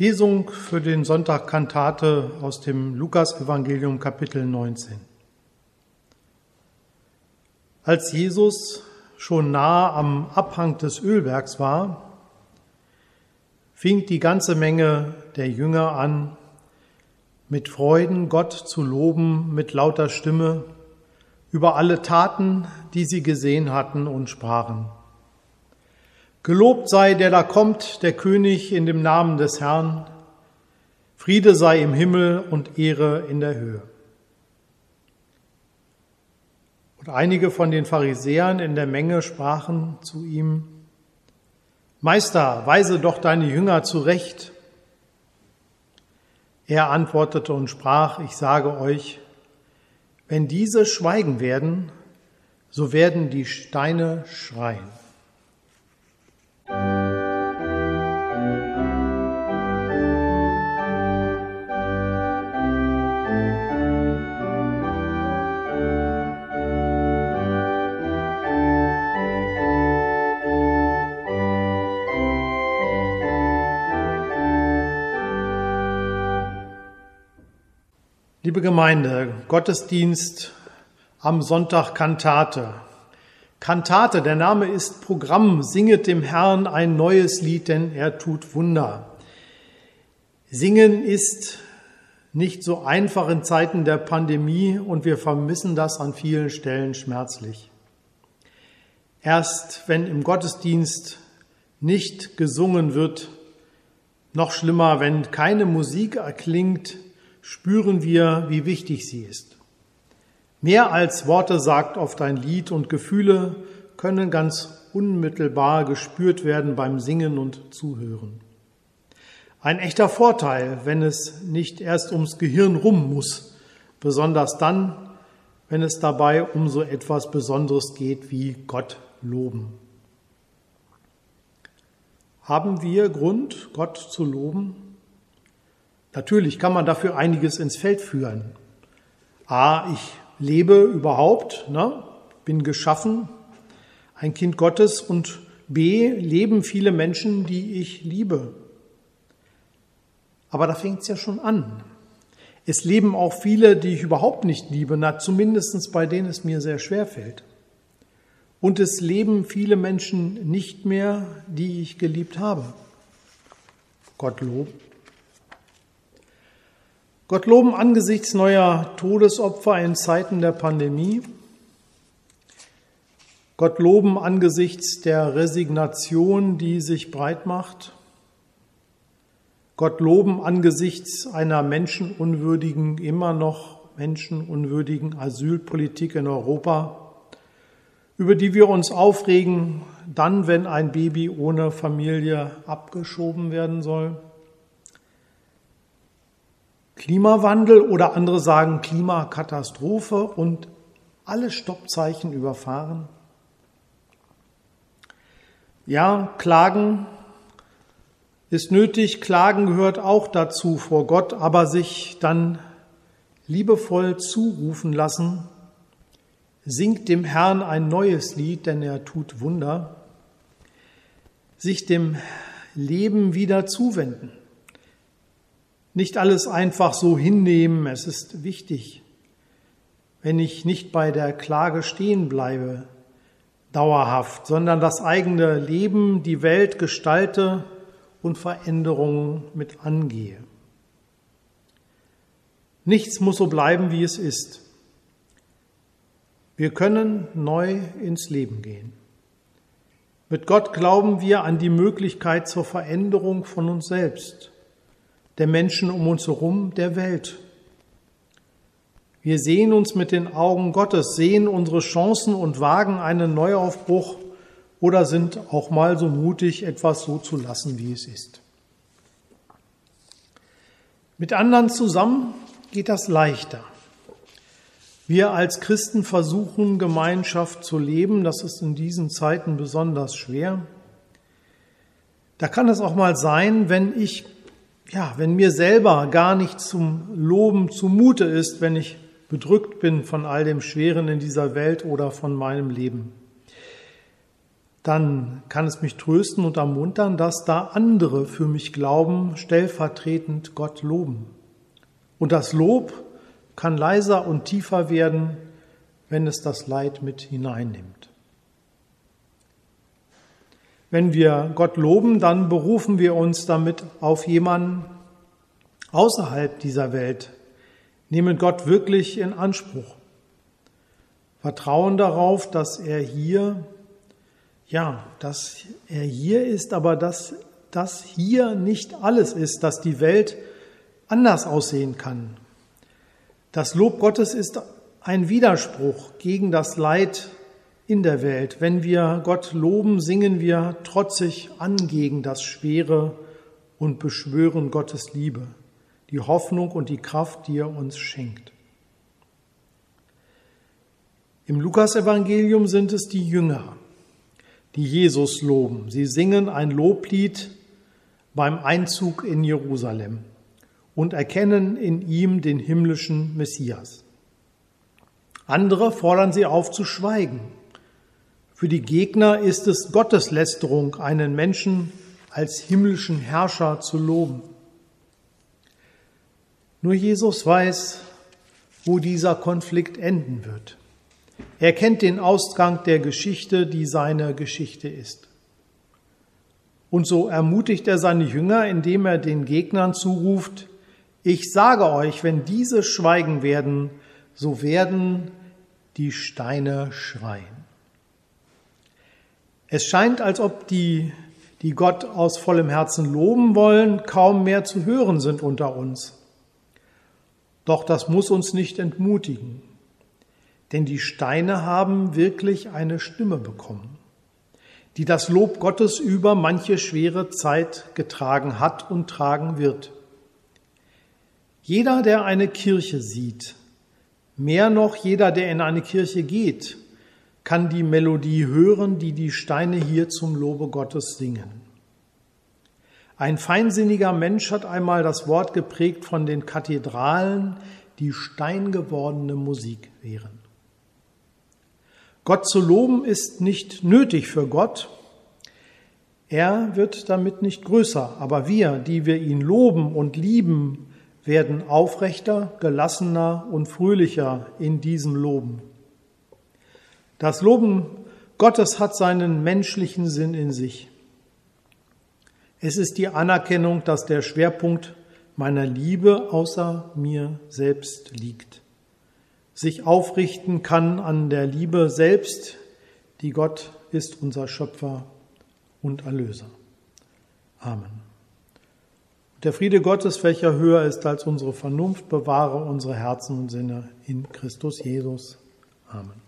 Lesung für den Sonntag Kantate aus dem Lukasevangelium Kapitel 19. Als Jesus schon nahe am Abhang des Ölbergs war, fing die ganze Menge der Jünger an, mit Freuden Gott zu loben mit lauter Stimme über alle Taten, die sie gesehen hatten und sprachen. Gelobt sei der da kommt, der König in dem Namen des Herrn. Friede sei im Himmel und Ehre in der Höhe. Und einige von den Pharisäern in der Menge sprachen zu ihm, Meister, weise doch deine Jünger zurecht. Er antwortete und sprach, ich sage euch, wenn diese schweigen werden, so werden die Steine schreien. Liebe Gemeinde, Gottesdienst am Sonntag Kantate. Kantate, der Name ist Programm, singet dem Herrn ein neues Lied, denn er tut Wunder. Singen ist nicht so einfach in Zeiten der Pandemie und wir vermissen das an vielen Stellen schmerzlich. Erst wenn im Gottesdienst nicht gesungen wird, noch schlimmer, wenn keine Musik erklingt, spüren wir, wie wichtig sie ist. Mehr als Worte sagt oft ein Lied und Gefühle können ganz unmittelbar gespürt werden beim Singen und Zuhören. Ein echter Vorteil, wenn es nicht erst ums Gehirn rum muss, besonders dann, wenn es dabei um so etwas Besonderes geht wie Gott loben. Haben wir Grund, Gott zu loben? Natürlich kann man dafür einiges ins Feld führen. A, ich lebe überhaupt, ne, bin geschaffen, ein Kind Gottes und B, leben viele Menschen, die ich liebe. Aber da fängt es ja schon an. Es leben auch viele, die ich überhaupt nicht liebe, na, zumindest bei denen es mir sehr schwer fällt. Und es leben viele Menschen nicht mehr, die ich geliebt habe. Gottlob. Gott loben angesichts neuer Todesopfer in Zeiten der Pandemie. Gott loben angesichts der Resignation, die sich breit macht. Gott loben angesichts einer menschenunwürdigen, immer noch menschenunwürdigen Asylpolitik in Europa, über die wir uns aufregen, dann, wenn ein Baby ohne Familie abgeschoben werden soll. Klimawandel oder andere sagen Klimakatastrophe und alle Stoppzeichen überfahren? Ja, Klagen ist nötig, Klagen gehört auch dazu vor Gott, aber sich dann liebevoll zurufen lassen, singt dem Herrn ein neues Lied, denn er tut Wunder, sich dem Leben wieder zuwenden nicht alles einfach so hinnehmen. Es ist wichtig, wenn ich nicht bei der Klage stehen bleibe, dauerhaft, sondern das eigene Leben, die Welt gestalte und Veränderungen mit angehe. Nichts muss so bleiben, wie es ist. Wir können neu ins Leben gehen. Mit Gott glauben wir an die Möglichkeit zur Veränderung von uns selbst der Menschen um uns herum, der Welt. Wir sehen uns mit den Augen Gottes, sehen unsere Chancen und wagen einen Neuaufbruch oder sind auch mal so mutig, etwas so zu lassen, wie es ist. Mit anderen zusammen geht das leichter. Wir als Christen versuchen, Gemeinschaft zu leben. Das ist in diesen Zeiten besonders schwer. Da kann es auch mal sein, wenn ich ja, wenn mir selber gar nicht zum Loben zumute ist, wenn ich bedrückt bin von all dem Schweren in dieser Welt oder von meinem Leben, dann kann es mich trösten und ermuntern, dass da andere für mich glauben, stellvertretend Gott loben. Und das Lob kann leiser und tiefer werden, wenn es das Leid mit hineinnimmt. Wenn wir Gott loben, dann berufen wir uns damit auf jemanden außerhalb dieser Welt, nehmen Gott wirklich in Anspruch, vertrauen darauf, dass er hier, ja, dass er hier ist, aber dass das hier nicht alles ist, dass die Welt anders aussehen kann. Das Lob Gottes ist ein Widerspruch gegen das Leid in der Welt. Wenn wir Gott loben, singen wir trotzig an gegen das Schwere und beschwören Gottes Liebe, die Hoffnung und die Kraft, die er uns schenkt. Im Lukasevangelium sind es die Jünger, die Jesus loben. Sie singen ein Loblied beim Einzug in Jerusalem und erkennen in ihm den himmlischen Messias. Andere fordern sie auf zu schweigen für die Gegner ist es Gotteslästerung, einen Menschen als himmlischen Herrscher zu loben. Nur Jesus weiß, wo dieser Konflikt enden wird. Er kennt den Ausgang der Geschichte, die seine Geschichte ist. Und so ermutigt er seine Jünger, indem er den Gegnern zuruft, ich sage euch, wenn diese schweigen werden, so werden die Steine schreien. Es scheint, als ob die, die Gott aus vollem Herzen loben wollen, kaum mehr zu hören sind unter uns. Doch das muss uns nicht entmutigen, denn die Steine haben wirklich eine Stimme bekommen, die das Lob Gottes über manche schwere Zeit getragen hat und tragen wird. Jeder, der eine Kirche sieht, mehr noch jeder, der in eine Kirche geht, kann die Melodie hören, die die Steine hier zum Lobe Gottes singen. Ein feinsinniger Mensch hat einmal das Wort geprägt von den Kathedralen, die steingewordene Musik wären. Gott zu loben ist nicht nötig für Gott. Er wird damit nicht größer, aber wir, die wir ihn loben und lieben, werden aufrechter, gelassener und fröhlicher in diesem Loben. Das Loben Gottes hat seinen menschlichen Sinn in sich. Es ist die Anerkennung, dass der Schwerpunkt meiner Liebe außer mir selbst liegt, sich aufrichten kann an der Liebe selbst, die Gott ist unser Schöpfer und Erlöser. Amen. Der Friede Gottes, welcher höher ist als unsere Vernunft, bewahre unsere Herzen und Sinne in Christus Jesus. Amen.